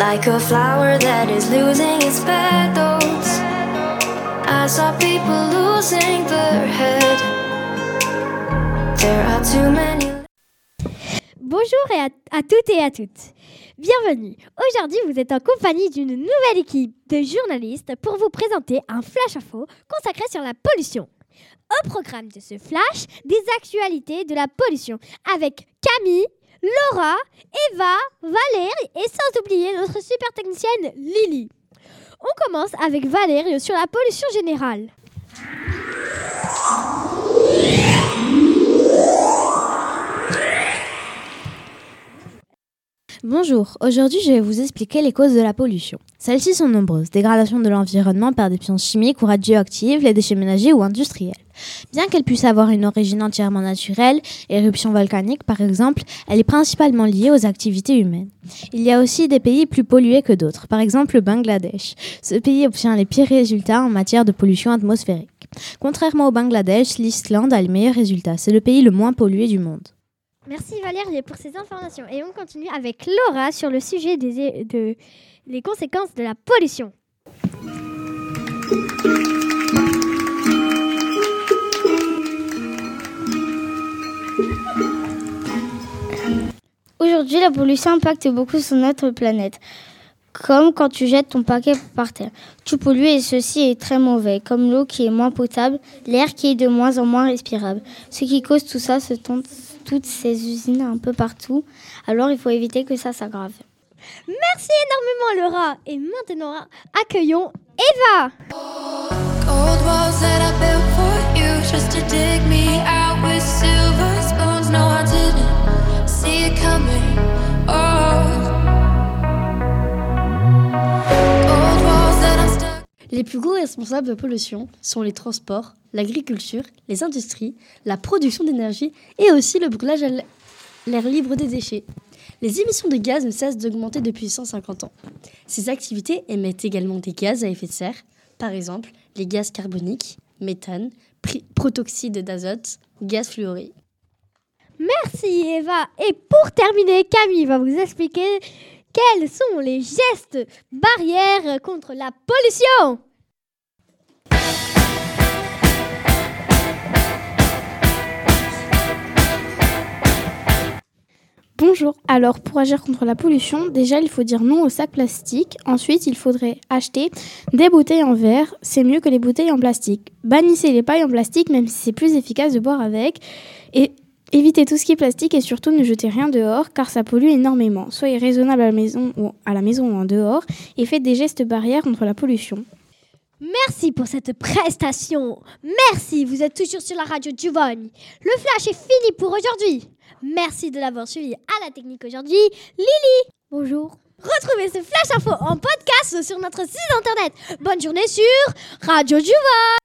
like a flower that is losing its petals. I saw people losing their head. There are too many. Bonjour à, à toutes et à toutes. Bienvenue. Aujourd'hui, vous êtes en compagnie d'une nouvelle équipe de journalistes pour vous présenter un flash info consacré sur la pollution. Au programme de ce flash, des actualités de la pollution avec Camille, Laura, Eva, Valérie et sans oublier notre super technicienne Lily. On commence avec Valérie sur la pollution générale. Bonjour, aujourd'hui je vais vous expliquer les causes de la pollution. Celles-ci sont nombreuses. Dégradation de l'environnement par des pions chimiques ou radioactifs, les déchets ménagers ou industriels. Bien qu'elle puisse avoir une origine entièrement naturelle, éruption volcanique par exemple, elle est principalement liée aux activités humaines. Il y a aussi des pays plus pollués que d'autres, par exemple le Bangladesh. Ce pays obtient les pires résultats en matière de pollution atmosphérique. Contrairement au Bangladesh, l'Islande a les meilleurs résultats. C'est le pays le moins pollué du monde. Merci Valérie pour ces informations. Et on continue avec Laura sur le sujet des de, les conséquences de la pollution. Aujourd'hui, la pollution impacte beaucoup sur notre planète. Comme quand tu jettes ton paquet par terre. Tu pollues et ceci est très mauvais, comme l'eau qui est moins potable, l'air qui est de moins en moins respirable. Ce qui cause tout ça, ce sont toutes ces usines un peu partout. Alors il faut éviter que ça s'aggrave. Merci énormément Laura. Et maintenant, accueillons Eva. Les plus gros responsables de pollution sont les transports, l'agriculture, les industries, la production d'énergie et aussi le brûlage à l'air libre des déchets. Les émissions de gaz ne cessent d'augmenter depuis 150 ans. Ces activités émettent également des gaz à effet de serre, par exemple les gaz carboniques, méthane, protoxyde d'azote, gaz fluoré. Merci Eva. Et pour terminer, Camille va vous expliquer quels sont les gestes barrières contre la pollution. Bonjour. Alors, pour agir contre la pollution, déjà, il faut dire non aux sacs plastiques. Ensuite, il faudrait acheter des bouteilles en verre. C'est mieux que les bouteilles en plastique. Bannissez les pailles en plastique, même si c'est plus efficace de boire avec. Et évitez tout ce qui est plastique et surtout ne jetez rien dehors, car ça pollue énormément. Soyez raisonnable à la maison ou, en dehors et faites des gestes barrières contre la pollution. Merci pour cette prestation. Merci, vous êtes toujours sur la radio Giovanni. Le flash est fini pour aujourd'hui. Merci de l'avoir suivi à la technique aujourd'hui. Lily, bonjour. Retrouvez ce flash info en podcast sur notre site internet. Bonne journée sur Radio Giovanni.